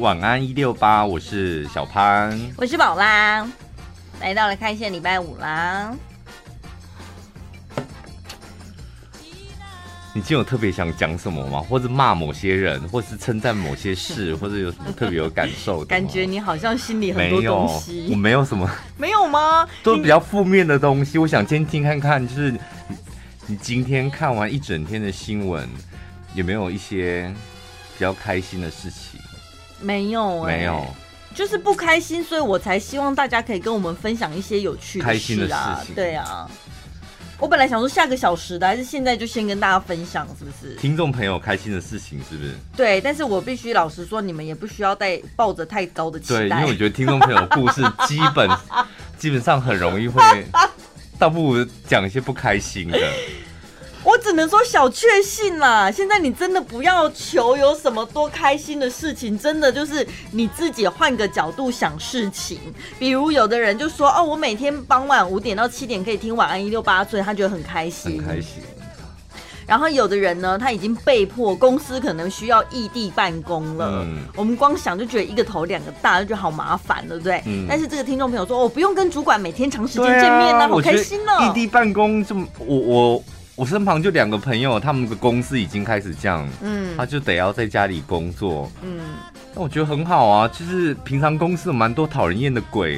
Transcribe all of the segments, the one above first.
晚安一六八，我是小潘，我是宝拉，来到了开线礼拜五啦。你今天有特别想讲什么吗？或者骂某些人，或是称赞某些事，或者有什么特别有感受的？感觉你好像心里很多东西。我没有什么，没有吗？都是比较负面的东西。我想先听看看，就是你，你今天看完一整天的新闻，有没有一些比较开心的事情？没有、欸，没有，就是不开心，所以我才希望大家可以跟我们分享一些有趣的事、啊、开心的事情。对啊，我本来想说下个小时的，还是现在就先跟大家分享，是不是？听众朋友开心的事情是不是？对，但是我必须老实说，你们也不需要带抱着太高的期待，对，因为我觉得听众朋友故事 基本基本上很容易会，倒不如讲一些不开心的。能说小确幸啦。现在你真的不要求有什么多开心的事情，真的就是你自己换个角度想事情。比如有的人就说：“哦，我每天傍晚五点到七点可以听晚安一六八，所以他觉得很开心。”很开心。然后有的人呢，他已经被迫公司可能需要异地办公了。嗯。我们光想就觉得一个头两个大，就觉得好麻烦，对不对？嗯。但是这个听众朋友说：“我不用跟主管每天长时间见面啊，好开心哦。”异地办公这么，我我。我身旁就两个朋友，他们的公司已经开始这样，嗯，他就得要在家里工作，嗯，那我觉得很好啊。就是平常公司有蛮多讨人厌的鬼，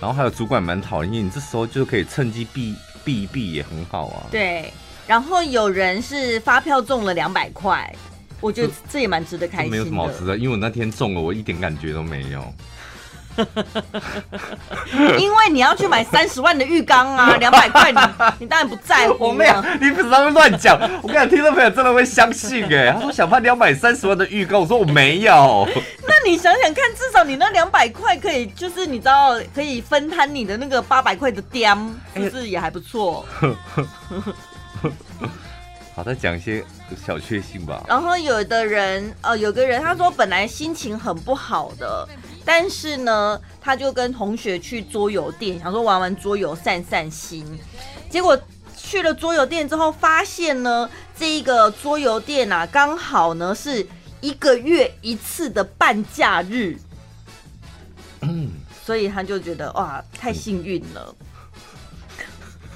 然后还有主管蛮讨人厌，你这时候就可以趁机避避一避，也很好啊。对，然后有人是发票中了两百块，我觉得这也蛮值得开心的。没有什么好值得，因为我那天中了，我一点感觉都没有。因为你要去买三十万的浴缸啊，两百块你你当然不在乎。我没有，你不是在乱讲。我跟你讲，听众朋友真的会相信哎。他说小潘你要买三十万的浴缸，我说我没有。那你想想看，至少你那两百块可以，就是你知道可以分摊你的那个八百块的掂，是不是也还不错？好，再讲一些小确幸吧。然后有的人，呃，有个人他说本来心情很不好的。但是呢，他就跟同学去桌游店，想说玩玩桌游散散心。结果去了桌游店之后，发现呢，这一个桌游店啊，刚好呢是一个月一次的半假日。嗯，所以他就觉得哇，太幸运了。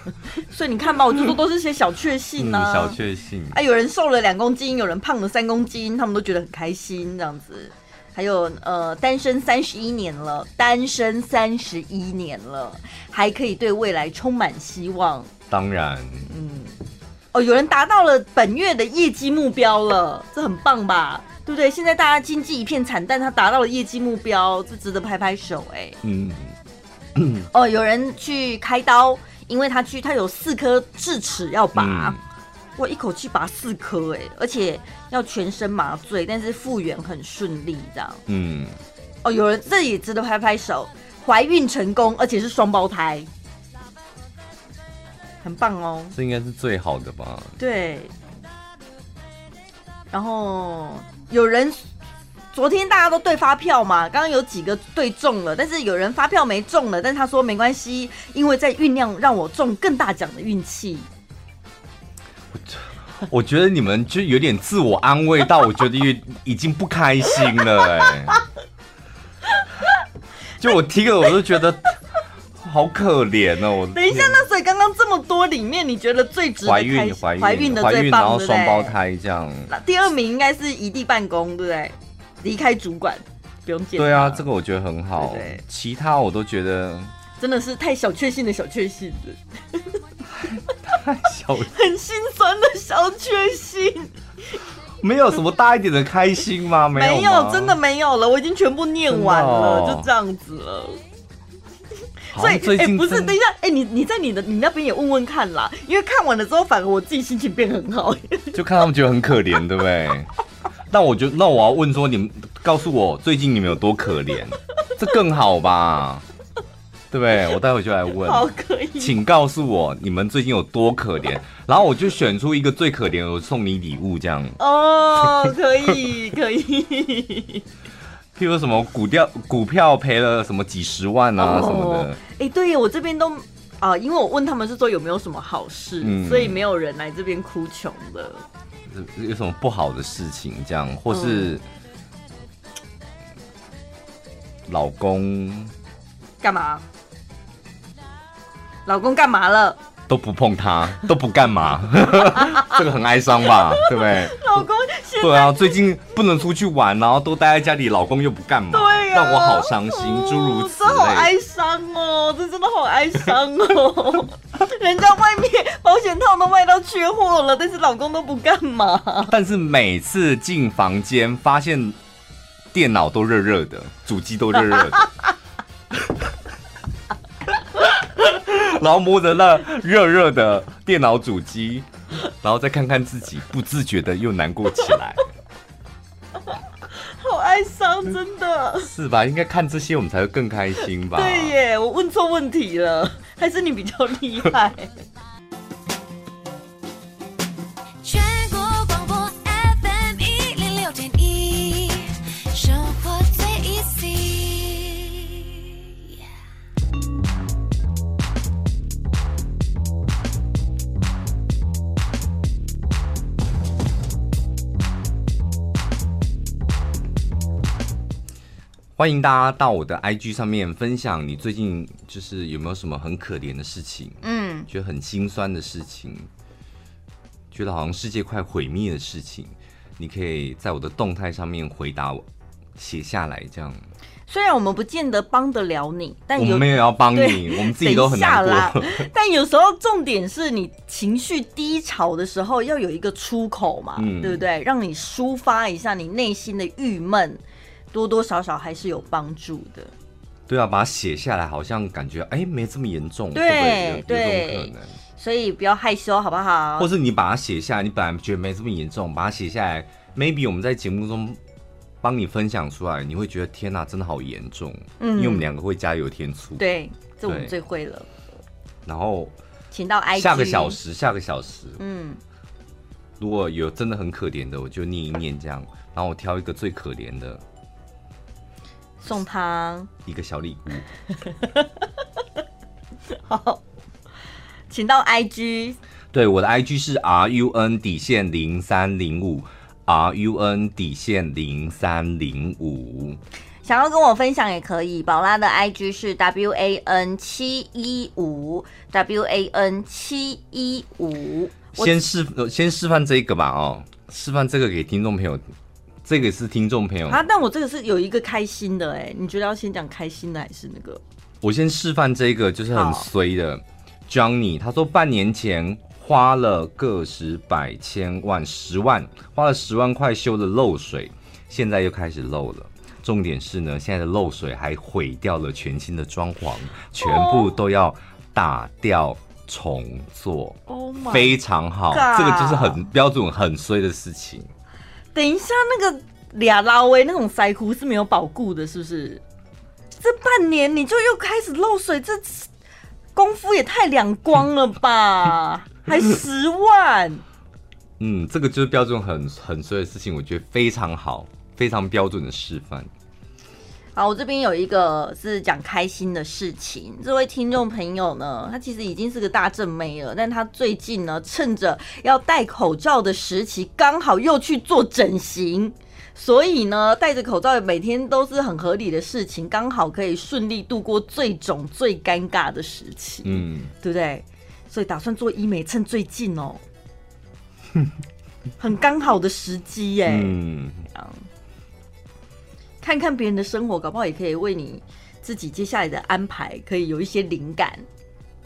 所以你看吧，我就说都是些小确幸呢、啊嗯。小确幸。哎、啊，有人瘦了两公斤，有人胖了三公斤，他们都觉得很开心，这样子。还有呃，单身三十一年了，单身三十一年了，还可以对未来充满希望。当然，嗯，哦，有人达到了本月的业绩目标了，这很棒吧？对不对？现在大家经济一片惨淡，他达到了业绩目标，这值得拍拍手哎。嗯，哦，有人去开刀，因为他去他有四颗智齿要拔。嗯我一口气拔四颗哎，而且要全身麻醉，但是复原很顺利，这样。嗯。哦，有人这也值得拍拍手，怀孕成功，而且是双胞胎，很棒哦。这应该是最好的吧？对。然后有人昨天大家都对发票嘛，刚刚有几个对中了，但是有人发票没中了，但是他说没关系，因为在酝酿让我中更大奖的运气。我觉得你们就有点自我安慰到，我觉得已已经不开心了哎。就我听了，我都觉得好可怜哦。等一下，那所以刚刚这么多里面，你觉得最值得？怀孕、怀孕的最棒，然后双胞胎这样。那第二名应该是异地办公，对不对？离开主管不用见。对啊，这个我觉得很好。对对，其他我都觉得真的是太小确幸的小确幸了。太小，很心酸的小确幸，没有什么大一点的开心吗？没有，没有，真的没有了。我已经全部念完了，哦、就这样子了。所以，哎、欸，不是，等一下，哎、欸，你你在你的你那边也问问看啦，因为看完了之后，反而我自己心情变很好。就看他们觉得很可怜，对不对？那我就那我要问说，你们告诉我最近你们有多可怜，这更好吧？对？我待会就来问。好，可以。请告诉我你们最近有多可怜，然后我就选出一个最可怜，我送你礼物这样。哦，可以，可以。譬如什么股票股票赔了什么几十万啊、哦、什么的。哎，对，我这边都啊，因为我问他们是说有没有什么好事，嗯、所以没有人来这边哭穷的。有什么不好的事情这样，或是？老公干嘛？老公干嘛了？都不碰他，都不干嘛，这个很哀伤吧？对不对？老公，对啊，最近不能出去玩，然后都待在家里，老公又不干嘛，对呀、啊，让我好伤心，诸、嗯、如此类。这好哀伤哦，这真的好哀伤哦。人家外面保险套都卖到缺货了，但是老公都不干嘛。但是每次进房间，发现电脑都热热的，主机都热热的。然后摸着那热热的电脑主机，然后再看看自己，不自觉的又难过起来，好哀伤，真的是吧？应该看这些我们才会更开心吧？对耶，我问错问题了，还是你比较厉害？欢迎大家到我的 IG 上面分享你最近就是有没有什么很可怜的事情，嗯，觉得很心酸的事情，觉得好像世界快毁灭的事情，你可以在我的动态上面回答我，写下来这样。虽然我们不见得帮得了你，但有我们没有要帮你，我们自己都很难过。但有时候重点是你情绪低潮的时候要有一个出口嘛，嗯、对不对？让你抒发一下你内心的郁闷。多多少少还是有帮助的。对啊，把它写下来，好像感觉哎、欸，没这么严重。对对，对，所以不要害羞，好不好？或是你把它写下来，你本来觉得没这么严重，把它写下来，maybe 我们在节目中帮你分享出来，你会觉得天哪，真的好严重。嗯，因为我们两个会加油添醋。对，这我们最会了。然后，请到 IG 下个小时，下个小时。嗯，如果有真的很可怜的，我就念一念这样，然后我挑一个最可怜的。送他一个小礼物。好，请到 IG。对，我的 IG 是 RUN 底线零三零五，RUN 底线零三零五。想要跟我分享也可以，宝拉的 IG 是 WAN 七一五，WAN 七一五。先示先示范这个吧，哦，示范这个给听众朋友。这个是听众朋友啊，但我这个是有一个开心的哎，你觉得要先讲开心的还是那个？我先示范这个，就是很衰的 Johnny，他说半年前花了个十百千万十万，花了十万块修的漏水，现在又开始漏了。重点是呢，现在的漏水还毁掉了全新的装潢，全部都要打掉重做。Oh，非常好，这个就是很标准很衰的事情。等一下，那个俩捞诶，那种塞裤是没有保固的，是不是？这半年你就又开始漏水，这功夫也太两光了吧？还十万？嗯，这个就是标准很很衰的事情，我觉得非常好，非常标准的示范。好，我这边有一个是讲开心的事情。这位听众朋友呢，他其实已经是个大正妹了，但他最近呢，趁着要戴口罩的时期，刚好又去做整形，所以呢，戴着口罩每天都是很合理的事情，刚好可以顺利度过最肿、最尴尬的时期，嗯，对不对？所以打算做医美，趁最近哦，很刚好的时机耶，嗯。看看别人的生活，搞不好也可以为你自己接下来的安排可以有一些灵感，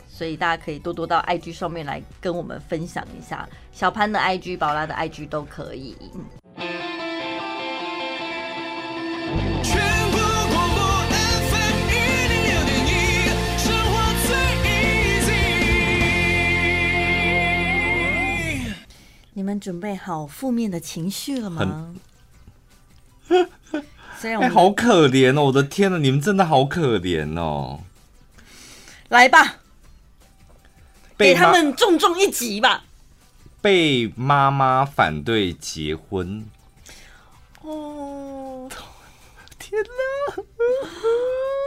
所以大家可以多多到 IG 上面来跟我们分享一下，小潘的 IG、宝拉的 IG 都可以。全国广播 FM 一零六点一，生活最 easy。你们准备好负面的情绪了吗？好可怜哦！我的天呐，你们真的好可怜哦！来吧，给他们重重一击吧！被妈妈反对结婚。哦，天哪！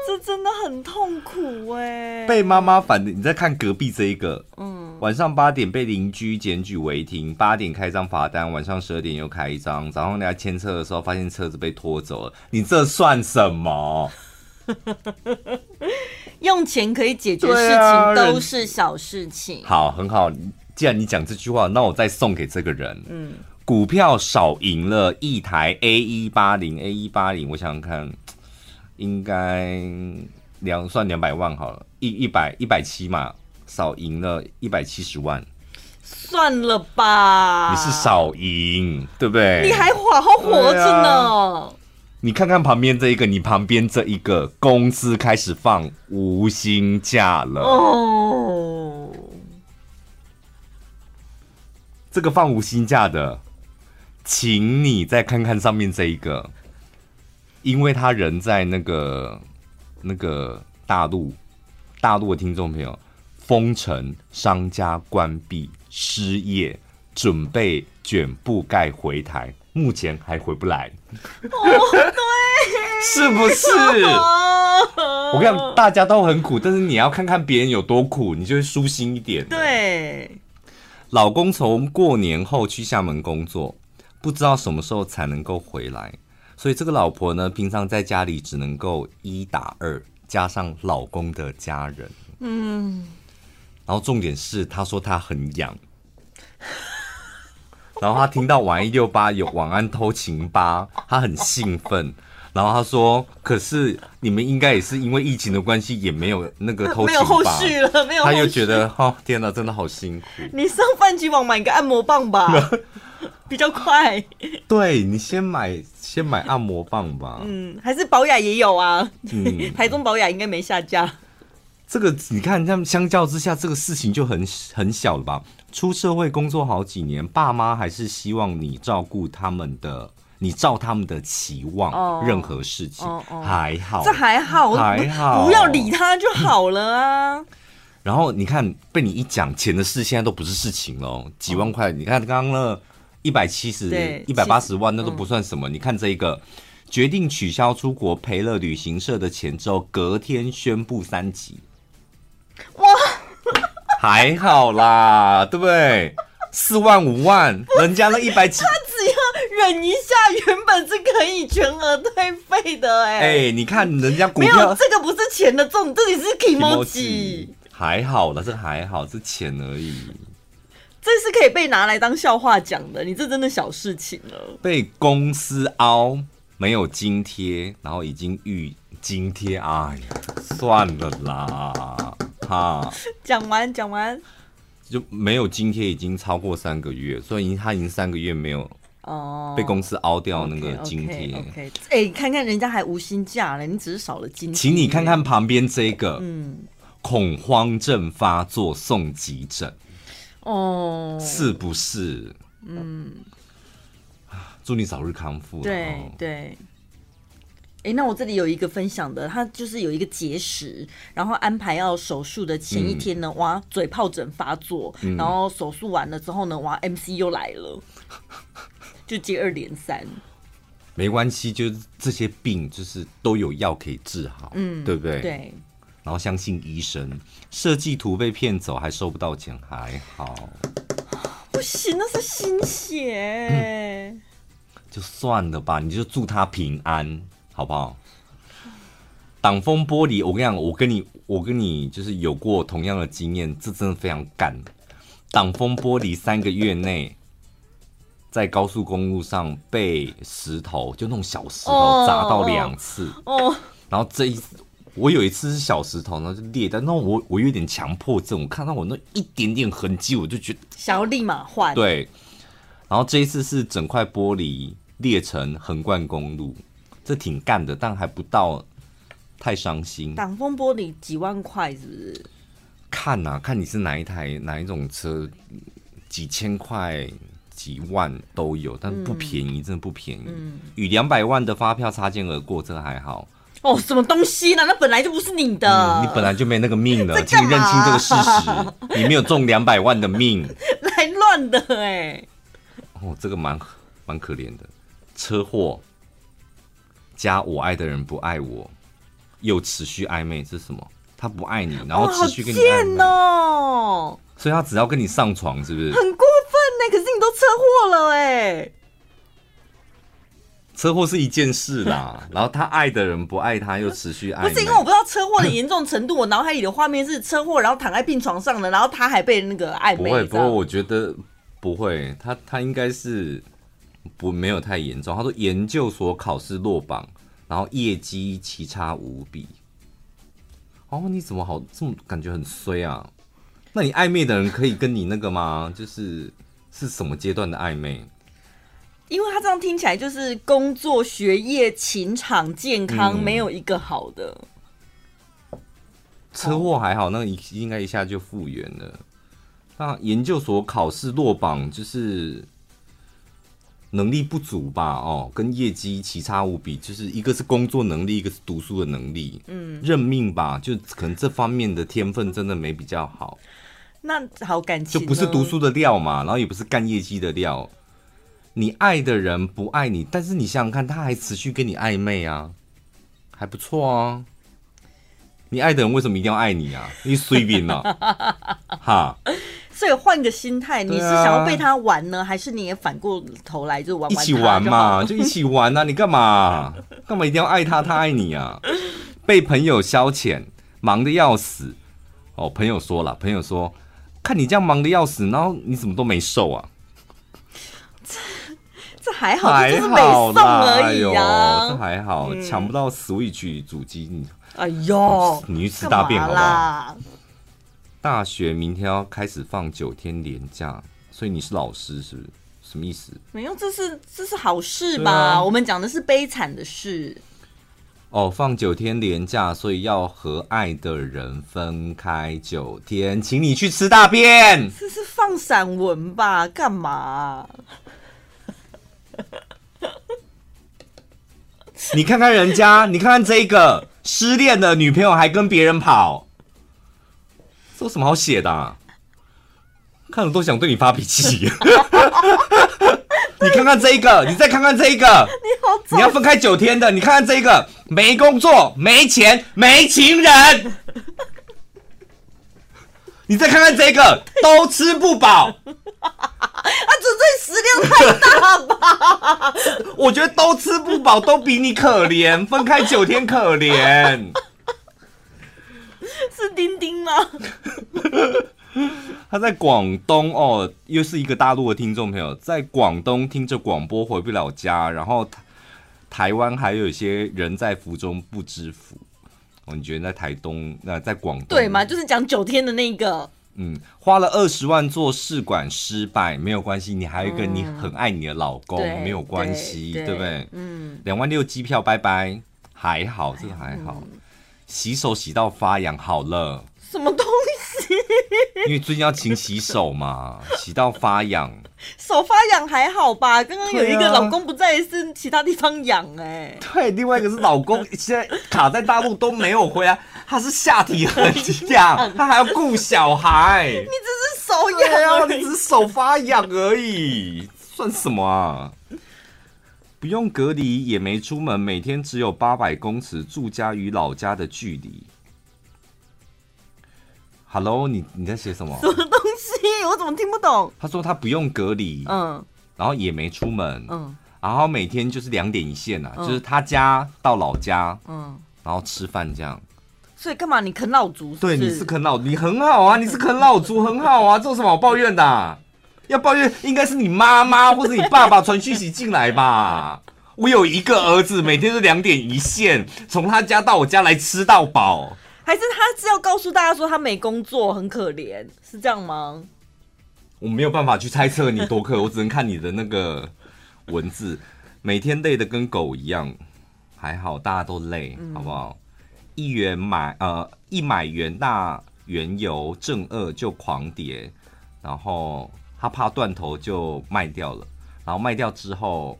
这真的很痛苦哎！被妈妈反对，你再看隔壁这一个，嗯，晚上八点被邻居检举违停，八点开张罚单，晚上十二点又开一张，早上人家牵车的时候发现车子被拖走了，你这算什么？用钱可以解决事情都是小事情。好，很好。既然你讲这句话，那我再送给这个人。嗯，股票少赢了一台 A 一八零 A 一八零，我想想看，应该两算两百万好了，一一百一百七嘛，少赢了一百七十万。算了吧，你是少赢，对不对？你还好好活着呢。啊、你看看旁边这一个，你旁边这一个公司开始放无薪假了哦。这个放无薪假的，请你再看看上面这一个，因为他人在那个那个大陆，大陆的听众朋友，封城，商家关闭。失业，准备卷布盖回台，目前还回不来。哦，对，是不是？我跟你讲，大家都很苦，但是你要看看别人有多苦，你就会舒心一点。对，老公从过年后去厦门工作，不知道什么时候才能够回来，所以这个老婆呢，平常在家里只能够一打二，加上老公的家人。嗯。然后重点是，他说他很痒，然后他听到晚一六八有晚安偷情吧，他很兴奋。然后他说：“可是你们应该也是因为疫情的关系，也没有那个偷情吧？”没有后续了，没有。他又觉得哦，天哪，真的好辛苦。你上泛吉网买个按摩棒吧，比较快。对，你先买，先买按摩棒吧。嗯，还是宝雅也有啊。嗯，台中宝雅应该没下架。这个你看，他们相较之下，这个事情就很很小了吧？出社会工作好几年，爸妈还是希望你照顾他们的，你照他们的期望，任何事情还好，这还好，还好，不要理他就好了啊。然后你看，被你一讲钱的事，现在都不是事情了，几万块。你看刚刚那一百七十、一百八十万，那都不算什么。你看这一个，决定取消出国，赔了旅行社的钱之后，隔天宣布三级。哇，还好啦，对不对？四万五万，人家那一百七，他只要忍一下，原本是可以全额退费的，哎，哎，你看人家股票，没有这个不是钱的重点，这里是 kimochi，还好了，这还好，是钱而已，这是可以被拿来当笑话讲的，你这真的小事情了，被公司凹，没有津贴，然后已经预津贴，哎呀，算了啦。哈，讲完讲完就没有津贴，已经超过三个月，所以他已经三个月没有哦被公司凹掉那个津贴。OK，哎，看看人家还无薪假了，你只是少了津贴。请你看看旁边这个，嗯，恐慌症发作送急诊哦，是不是？嗯，祝你早日康复。对对。哎、欸，那我这里有一个分享的，他就是有一个结石，然后安排要手术的前一天呢，嗯、哇，嘴疱疹发作，嗯、然后手术完了之后呢，哇，MC 又来了，就接二连三。没关系，就是这些病就是都有药可以治好，嗯，对不对？对。然后相信医生，设计图被骗走还收不到钱，还好。不行，那是心血、嗯。就算了吧，你就祝他平安。好不好？挡风玻璃，我跟你讲，我跟你，我跟你就是有过同样的经验，这真的非常干。挡风玻璃三个月内在高速公路上被石头，就那种小石头砸到两次。哦。Oh, oh, oh. 然后这一次，我有一次是小石头，然后就裂，但那我我有点强迫症，我看到我那一点点痕迹，我就觉得想要立马换。对。然后这一次是整块玻璃裂成横贯公路。这挺干的，但还不到太伤心。挡风玻璃几万块是不是？看啊，看你是哪一台哪一种车，几千块、几万都有，但不便宜，嗯、真的不便宜。嗯、与两百万的发票擦肩而过，这还好。哦，什么东西呢？那本来就不是你的，嗯、你本来就没那个命了，请你认清这个事实。你没有中两百万的命，来乱的哎。哦，这个蛮蛮可怜的，车祸。加我爱的人不爱我，又持续暧昧，这是什么？他不爱你，然后持续跟你暧昧哦，所以他只要跟你上床，是不是？很过分呢！可是你都车祸了哎，车祸是一件事啦，然后他爱的人不爱他，又持续爱。不是因为我不知道车祸的严重程度，我脑海里的画面是车祸，然后躺在病床上的，然后他还被那个暧昧。不会，不过我觉得不会，他他应该是不没有太严重。他说研究所考试落榜，然后业绩奇差无比。哦，你怎么好这么感觉很衰啊？那你暧昧的人可以跟你那个吗？就是是什么阶段的暧昧？因为他这样听起来就是工作、学业、情场、健康，嗯、没有一个好的。车祸还好，那一应该一下就复原了。那研究所考试落榜，就是能力不足吧？哦，跟业绩奇差无比，就是一个是工作能力，一个是读书的能力。嗯，认命吧，就可能这方面的天分真的没比较好。那好感情就不是读书的料嘛，然后也不是干业绩的料。你爱的人不爱你，但是你想想看，他还持续跟你暧昧啊，还不错啊。你爱的人为什么一定要爱你啊？你随便了，哈。所以换个心态，你是想要被他玩呢，啊、还是你也反过头来就玩？一起玩嘛，就一起玩啊！你干嘛？干嘛一定要爱他，他爱你啊？被朋友消遣，忙的要死。哦，朋友说了，朋友说，看你这样忙的要死，然后你怎么都没瘦啊？这还好，还好就是没送而已啊！这还好，抢、嗯、不到 Switch 主机。哎呦，哦、你去吃大便好不好？大学明天要开始放九天连假，所以你是老师是不是？什么意思？没有，这是这是好事吧？啊、我们讲的是悲惨的事。哦，放九天连假，所以要和爱的人分开九天，请你去吃大便。这是放散文吧？干嘛？你看看人家，你看看这个失恋的女朋友还跟别人跑，这有什么好写的啊？看了都想对你发脾气。你看看这个，你再看看这个，你好，你要分开九天的。你看看这个，没工作、没钱、没情人。你再看看这个，都吃不饱。啊，这这食量太大吧？我觉得都吃不饱，都比你可怜。分开九天可怜，是丁丁吗？他在广东哦，又是一个大陆的听众朋友，在广东听着广播回不了家，然后台湾还有一些人在福中不知福。哦，你觉得在台东那在广东对吗？就是讲九天的那个。嗯，花了二十万做试管失败没有关系，你还有一个你很爱你的老公，嗯、没有关系，对，不对？嗯，两万六机票拜拜，还好，这个还好。嗯、洗手洗到发痒，好了。什么东西？因为最近要勤洗手嘛，洗到发痒。手发痒还好吧？刚刚有一个老公不在，是其他地方痒哎、欸。对，另外一个是老公现在卡在大陆都没有回来，他是下体很痒，他还要顾小孩。你只是手痒，你只是手发痒而已，算什么啊？不用隔离，也没出门，每天只有八百公尺住家与老家的距离。Hello，你你在写什么？什么东西？我怎么听不懂？他说他不用隔离，嗯，然后也没出门，嗯，然后每天就是两点一线啊，嗯、就是他家到老家，嗯，然后吃饭这样。所以干嘛？你啃老族是是？对，你是啃老，你很好啊，你是啃老族很好啊，这有什么好抱怨的、啊？要抱怨应该是你妈妈或者你爸爸传讯息进来吧。我有一个儿子，每天是两点一线，从他家到我家来吃到饱。还是他是要告诉大家说他没工作很可怜，是这样吗？我没有办法去猜测你多可，我只能看你的那个文字，每天累得跟狗一样，还好大家都累，嗯、好不好？一元买呃一买元大原油正二就狂跌，然后他怕断头就卖掉了，然后卖掉之后，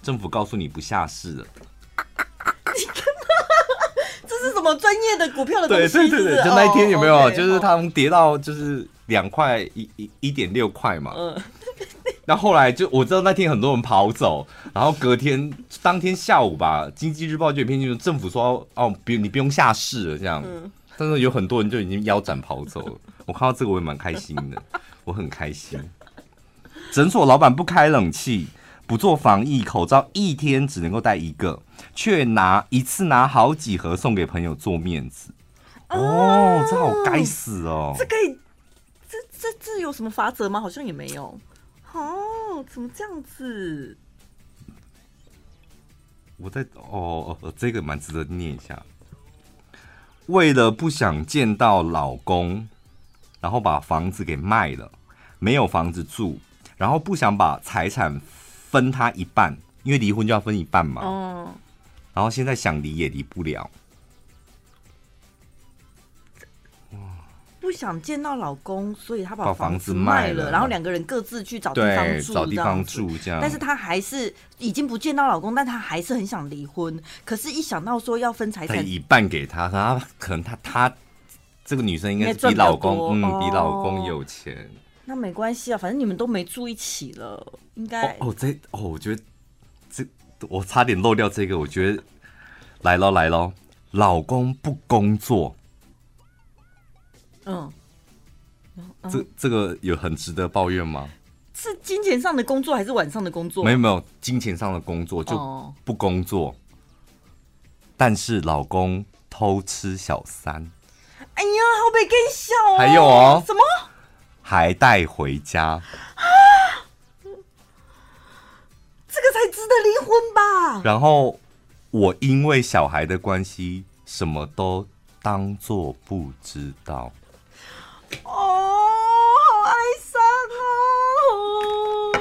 政府告诉你不下市了。这是什么专业的股票的东西？对对对对，就那一天有没有？哦、就是他们跌到就是两块一一一点六块嘛。嗯。那后，后来就我知道那天很多人跑走，然后隔天当天下午吧，《经济日报》就有篇新闻，政府说哦，不用你不用下市了这样。嗯。但是有很多人就已经腰斩跑走了。我看到这个我也蛮开心的，我很开心。诊所老板不开冷气，不做防疫口罩，一天只能够戴一个，却拿一次拿好几盒送给朋友做面子。哦，这好该死哦！这可以，这这这有什么法则吗？好像也没有。哦，怎么这样子？我在哦，这个蛮值得念一下。为了不想见到老公，然后把房子给卖了，没有房子住，然后不想把财产分他一半，因为离婚就要分一半嘛。哦。然后现在想离也离不了。不想见到老公，所以他把房子卖了，然后两个人各自去找地方住，找地方住这样。但是他还是已经不见到老公，但他还是很想离婚。可是，一想到说要分财产，一半给他，他可能他他这个女生应该是比老公嗯比老公有钱。那没关系啊，反正你们都没住一起了，应该哦这哦，我觉得这我差点漏掉这个，我觉得来喽来喽，老公不工作。嗯，这这个有很值得抱怨吗？是金钱上的工作还是晚上的工作？没有没有，金钱上的工作就不工作，但是老公偷吃小三。哎呀，好被更小哦！还有哦，什么？还带回家啊？这个才值得离婚吧？然后我因为小孩的关系，什么都当做不知道。哦，好哀伤哦！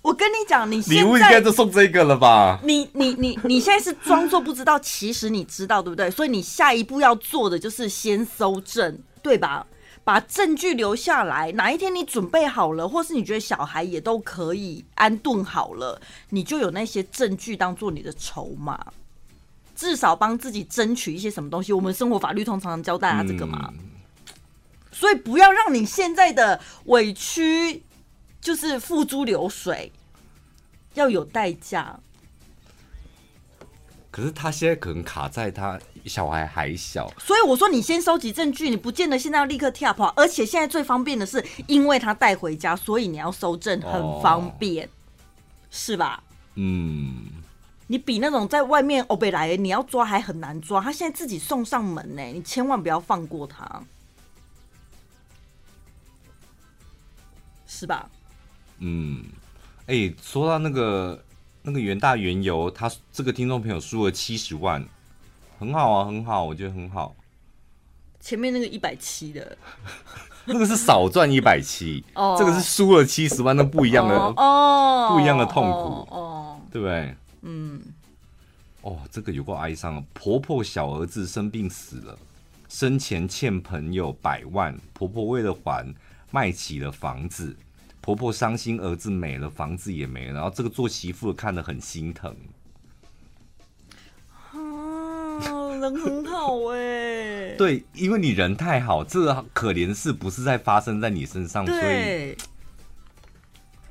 我跟你讲，你礼物应该就送这个了吧？你你你你现在是装作不知道，其实你知道，对不对？所以你下一步要做的就是先搜证，对吧？把证据留下来，哪一天你准备好了，或是你觉得小孩也都可以安顿好了，你就有那些证据当做你的筹码，至少帮自己争取一些什么东西。我们生活法律通常常教大家这个嘛。嗯所以不要让你现在的委屈就是付诸流水，要有代价。可是他现在可能卡在他小孩还小，所以我说你先收集证据，你不见得现在要立刻跳跑。而且现在最方便的是，因为他带回家，所以你要收证很方便，哦、是吧？嗯，你比那种在外面欧贝来，你要抓还很难抓。他现在自己送上门呢，你千万不要放过他。是吧？嗯，哎、欸，说到那个那个元大原油，他这个听众朋友输了七十万，很好啊，很好，我觉得很好。前面那个一百七的，那个是少赚一百七，哦，这个是输了七十万，那不一样的哦，不一样的痛苦哦，哦，对不对？嗯，哦，这个有够哀伤，婆婆小儿子生病死了，生前欠朋友百万，婆婆为了还，卖起了房子。婆婆伤心，儿子没了，房子也没了，然后这个做媳妇的看得很心疼。啊，人很好哎。对，因为你人太好，这可怜事不是在发生在你身上，所以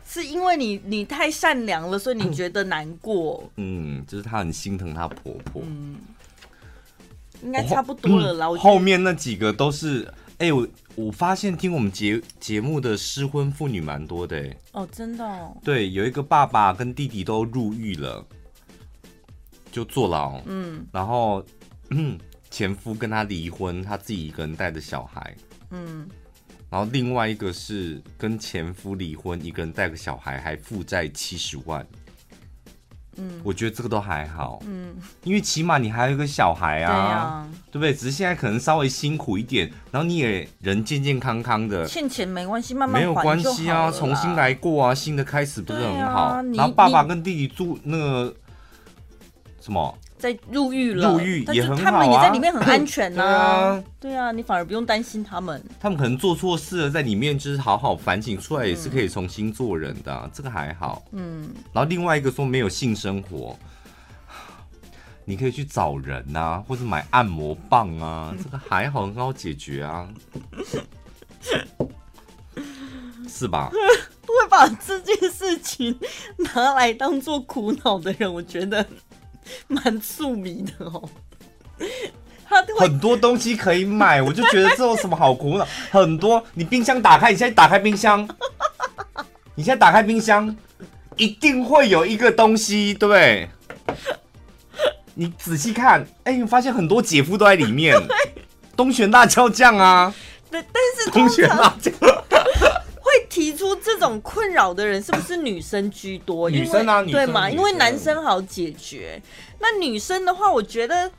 是因为你你太善良了，所以你觉得难过。嗯，就是她很心疼她婆婆。嗯，应该差不多了啦。哦嗯、后面那几个都是。哎、欸，我我发现听我们节节目的失婚妇女蛮多的哎。哦，真的哦。对，有一个爸爸跟弟弟都入狱了，就坐牢。嗯。然后，嗯，前夫跟他离婚，他自己一个人带着小孩。嗯。然后另外一个是跟前夫离婚，一个人带个小孩，还负债七十万。嗯，我觉得这个都还好，嗯，因为起码你还有一个小孩啊，对啊，对不对？只是现在可能稍微辛苦一点，然后你也人健健康康的，欠钱没关系，慢慢没有关系啊，重新来过啊，新的开始不是很好？啊、然后爸爸跟弟弟住那个什么？在入狱了，入狱也很好啊，他们也在里面很安全呐、啊。对啊，你反而不用担心他们。他们可能做错事了，在里面就是好好反省出来，也是可以重新做人的、啊嗯，这个还好。嗯。然后另外一个说没有性生活，你可以去找人啊，或者买按摩棒啊，这个还好，很好解决啊，是吧？会把这件事情拿来当做苦恼的人，我觉得。蛮著名的哦，他很多东西可以买，我就觉得这有什么好苦恼？很多，你冰箱打开，你现在打开冰箱，你现在打开冰箱，一定会有一个东西，对不对？你仔细看，哎、欸，你发现很多姐夫都在里面。东泉辣椒酱啊，对，但是东泉辣椒会提出这种困扰的人是不是女生居多？女生啊，对嘛？因为男生好解决。那女生的话，我觉得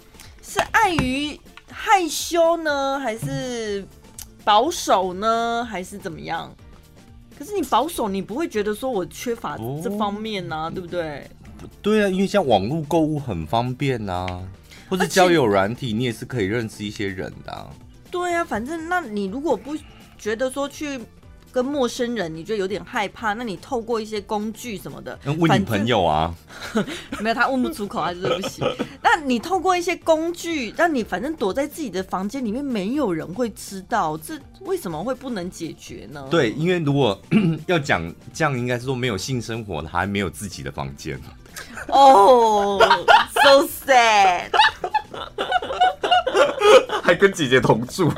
是碍于害羞呢，还是保守呢，还是怎么样？可是你保守，你不会觉得说我缺乏这方面呢、啊，哦、对不对？对啊，因为像网络购物很方便呐、啊，或者交友软体，你也是可以认识一些人的、啊。对啊，反正那你如果不觉得说去。跟陌生人，你觉得有点害怕？那你透过一些工具什么的，问你朋友啊？没有，他问不出口，他就是不行。那你透过一些工具，让你反正躲在自己的房间里面，没有人会知道，这为什么会不能解决呢？对，因为如果要讲这样，应该是说没有性生活，他还没有自己的房间。哦、oh,，so sad，还跟姐姐同住。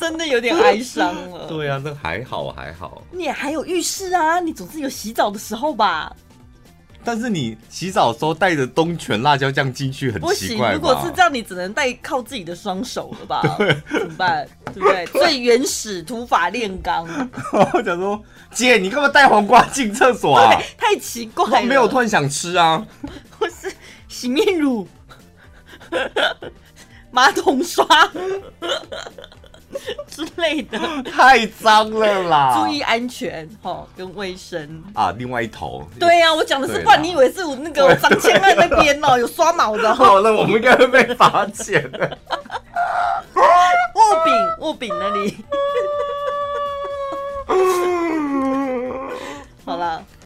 真的有点哀伤了。对啊，那还好还好。你还有浴室啊，你总是有洗澡的时候吧？但是你洗澡的时候带着东泉辣椒酱进去很奇怪。不行，如果是这样，你只能带靠自己的双手了吧？对，怎么办？对不对？最原始土法炼钢。我想说，姐，你干嘛带黄瓜进厕所啊？太奇怪了。没有突然想吃啊？我是洗面乳、马桶刷。之类的，太脏了啦！注意安全哈，跟卫生啊。另外一头，对呀、啊，我讲的是，不然你以为是我那个张千万那边哦，有刷毛的。好 了，我们应该会被罚钱的。握柄，握柄那里。好了。